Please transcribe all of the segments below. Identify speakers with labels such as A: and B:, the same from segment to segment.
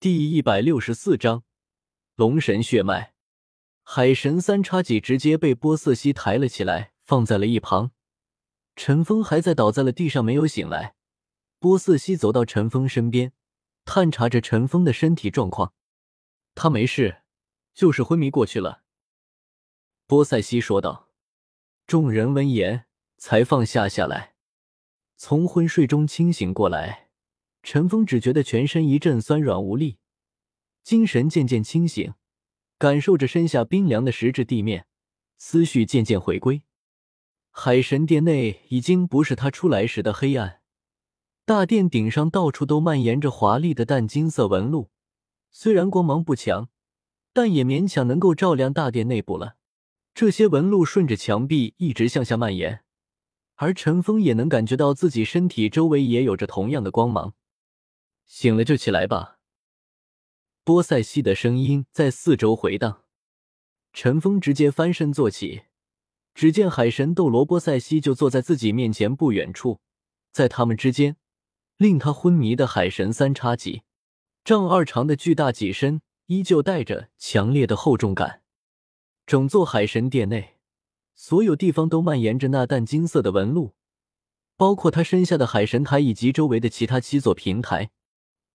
A: 第一百六十四章龙神血脉。海神三叉戟直接被波瑟西抬了起来，放在了一旁。陈峰还在倒在了地上，没有醒来。波瑟西走到陈峰身边，探查着陈峰的身体状况。他没事，就是昏迷过去了。波塞西说道。众人闻言才放下下来。从昏睡中清醒过来，陈峰只觉得全身一阵酸软无力，精神渐渐清醒。感受着身下冰凉的石质地面，思绪渐渐回归。海神殿内已经不是他出来时的黑暗，大殿顶上到处都蔓延着华丽的淡金色纹路，虽然光芒不强，但也勉强能够照亮大殿内部了。这些纹路顺着墙壁一直向下蔓延，而陈峰也能感觉到自己身体周围也有着同样的光芒。醒了就起来吧。波塞西的声音在四周回荡，陈峰直接翻身坐起，只见海神斗罗波塞西就坐在自己面前不远处，在他们之间，令他昏迷的海神三叉戟，丈二长的巨大戟身依旧带着强烈的厚重感。整座海神殿内，所有地方都蔓延着那淡金色的纹路，包括他身下的海神台以及周围的其他七座平台，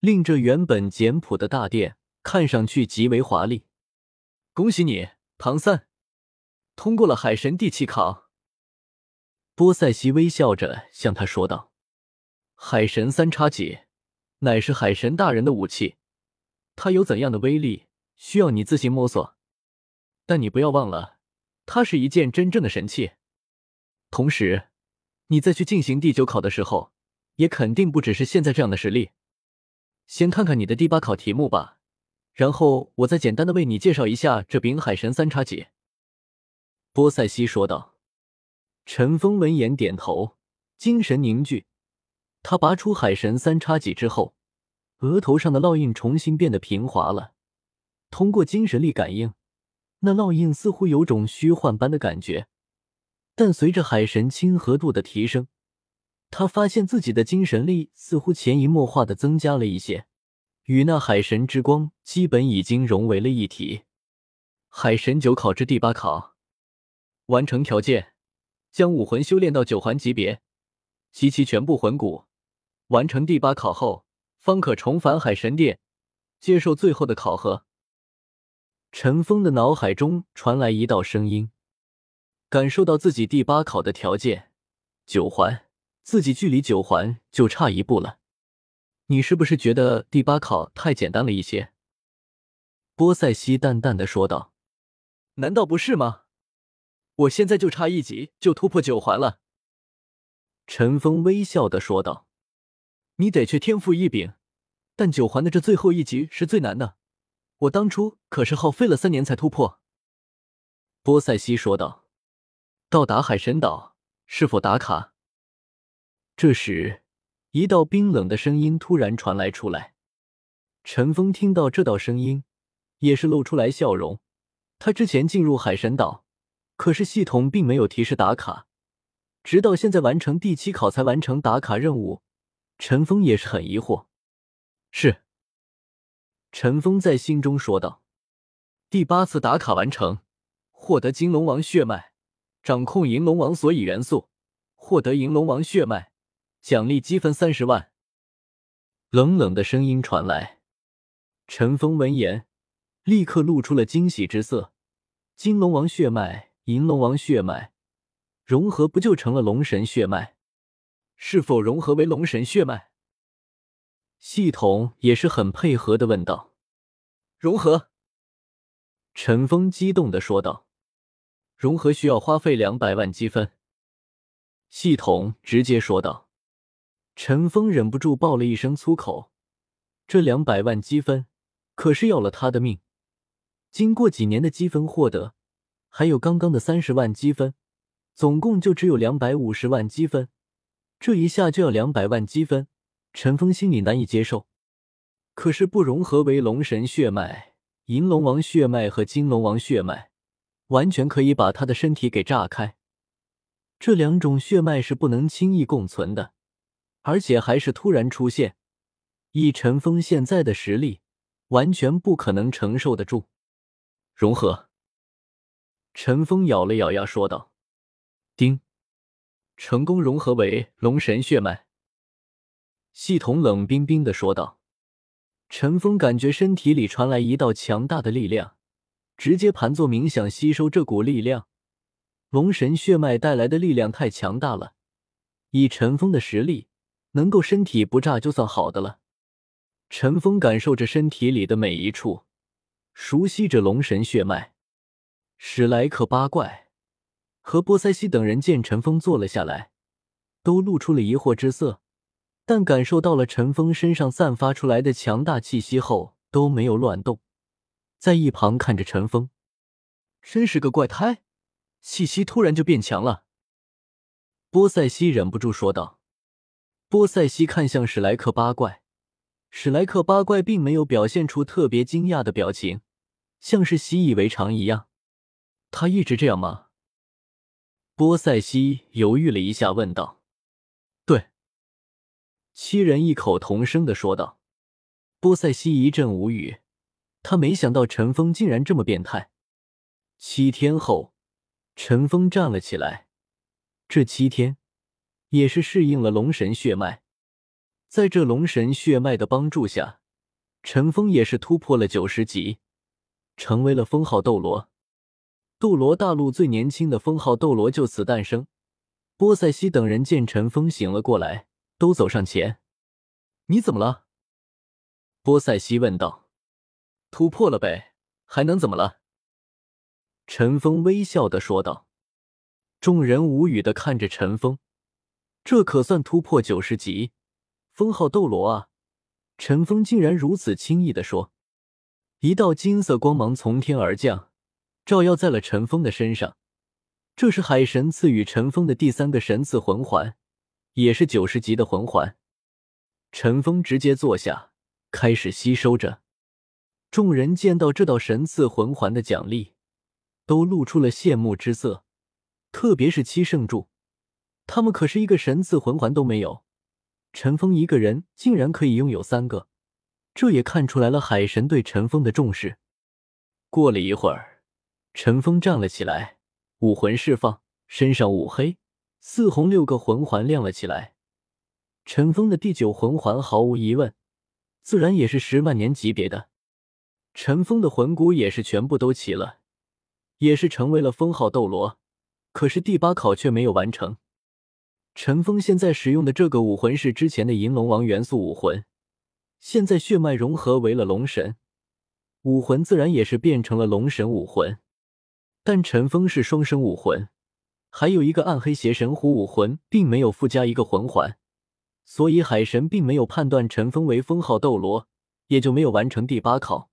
A: 令这原本简朴的大殿。看上去极为华丽，恭喜你，唐三，通过了海神地气考。波塞西微笑着向他说道：“海神三叉戟乃是海神大人的武器，它有怎样的威力，需要你自行摸索。但你不要忘了，它是一件真正的神器。同时，你再去进行第九考的时候，也肯定不只是现在这样的实力。先看看你的第八考题目吧。”然后我再简单的为你介绍一下这柄海神三叉戟。”波塞西说道。陈峰闻言点头，精神凝聚。他拔出海神三叉戟之后，额头上的烙印重新变得平滑了。通过精神力感应，那烙印似乎有种虚幻般的感觉。但随着海神亲和度的提升，他发现自己的精神力似乎潜移默化的增加了一些。与那海神之光基本已经融为了一体。海神九考之第八考，完成条件：将武魂修炼到九环级别，集齐全部魂骨。完成第八考后，方可重返海神殿，接受最后的考核。陈峰的脑海中传来一道声音，感受到自己第八考的条件：九环，自己距离九环就差一步了。你是不是觉得第八考太简单了一些？波塞西淡淡的说道。难道不是吗？我现在就差一级就突破九环了。陈峰微笑的说道。你得去天赋异禀，但九环的这最后一级是最难的。我当初可是耗费了三年才突破。波塞西说道。到达海神岛是否打卡？这时。一道冰冷的声音突然传来出来，陈峰听到这道声音，也是露出来笑容。他之前进入海神岛，可是系统并没有提示打卡，直到现在完成第七考才完成打卡任务。陈峰也是很疑惑。是，陈峰在心中说道：“第八次打卡完成，获得金龙王血脉，掌控银龙王所以元素，获得银龙王血脉。”奖励积分三十万。冷冷的声音传来，陈峰闻言立刻露出了惊喜之色。金龙王血脉、银龙王血脉融合，不就成了龙神血脉？是否融合为龙神血脉？系统也是很配合的问道。融合。陈峰激动的说道。融合需要花费两百万积分。系统直接说道。陈峰忍不住爆了一声粗口，这两百万积分可是要了他的命。经过几年的积分获得，还有刚刚的三十万积分，总共就只有两百五十万积分。这一下就要两百万积分，陈峰心里难以接受。可是不融合为龙神血脉、银龙王血脉和金龙王血脉，完全可以把他的身体给炸开。这两种血脉是不能轻易共存的。而且还是突然出现，以陈峰现在的实力，完全不可能承受得住。融合。陈峰咬了咬牙，说道：“丁，成功融合为龙神血脉。”系统冷冰冰的说道。陈峰感觉身体里传来一道强大的力量，直接盘坐冥想，吸收这股力量。龙神血脉带来的力量太强大了，以陈峰的实力，能够身体不炸就算好的了。陈峰感受着身体里的每一处，熟悉着龙神血脉。史莱克八怪和波塞西等人见陈峰坐了下来，都露出了疑惑之色，但感受到了陈峰身上散发出来的强大气息后，都没有乱动，在一旁看着陈峰，真是个怪胎。气息突然就变强了，波塞西忍不住说道。波塞西看向史莱克八怪，史莱克八怪并没有表现出特别惊讶的表情，像是习以为常一样。他一直这样吗？波塞西犹豫了一下，问道。对，七人异口同声的说道。波塞西一阵无语，他没想到陈峰竟然这么变态。七天后。陈峰站了起来，这七天也是适应了龙神血脉，在这龙神血脉的帮助下，陈峰也是突破了九十级，成为了封号斗罗。斗罗大陆最年轻的封号斗罗就此诞生。波塞西等人见陈峰醒了过来，都走上前：“你怎么了？”波塞西问道。“突破了呗，还能怎么了？”陈峰微笑的说道，众人无语的看着陈峰，这可算突破九十级封号斗罗啊！陈峰竟然如此轻易的说。一道金色光芒从天而降，照耀在了陈峰的身上。这是海神赐予陈峰的第三个神赐魂环，也是九十级的魂环。陈峰直接坐下，开始吸收着。众人见到这道神赐魂环的奖励。都露出了羡慕之色，特别是七圣柱，他们可是一个神赐魂环都没有，陈峰一个人竟然可以拥有三个，这也看出来了海神对陈峰的重视。过了一会儿，陈峰站了起来，武魂释放，身上五黑四红六个魂环亮了起来。陈峰的第九魂环毫无疑问，自然也是十万年级别的。陈峰的魂骨也是全部都齐了。也是成为了封号斗罗，可是第八考却没有完成。陈峰现在使用的这个武魂是之前的银龙王元素武魂，现在血脉融合为了龙神武魂，自然也是变成了龙神武魂。但陈峰是双生武魂，还有一个暗黑邪神虎武魂，并没有附加一个魂环，所以海神并没有判断陈峰为封号斗罗，也就没有完成第八考。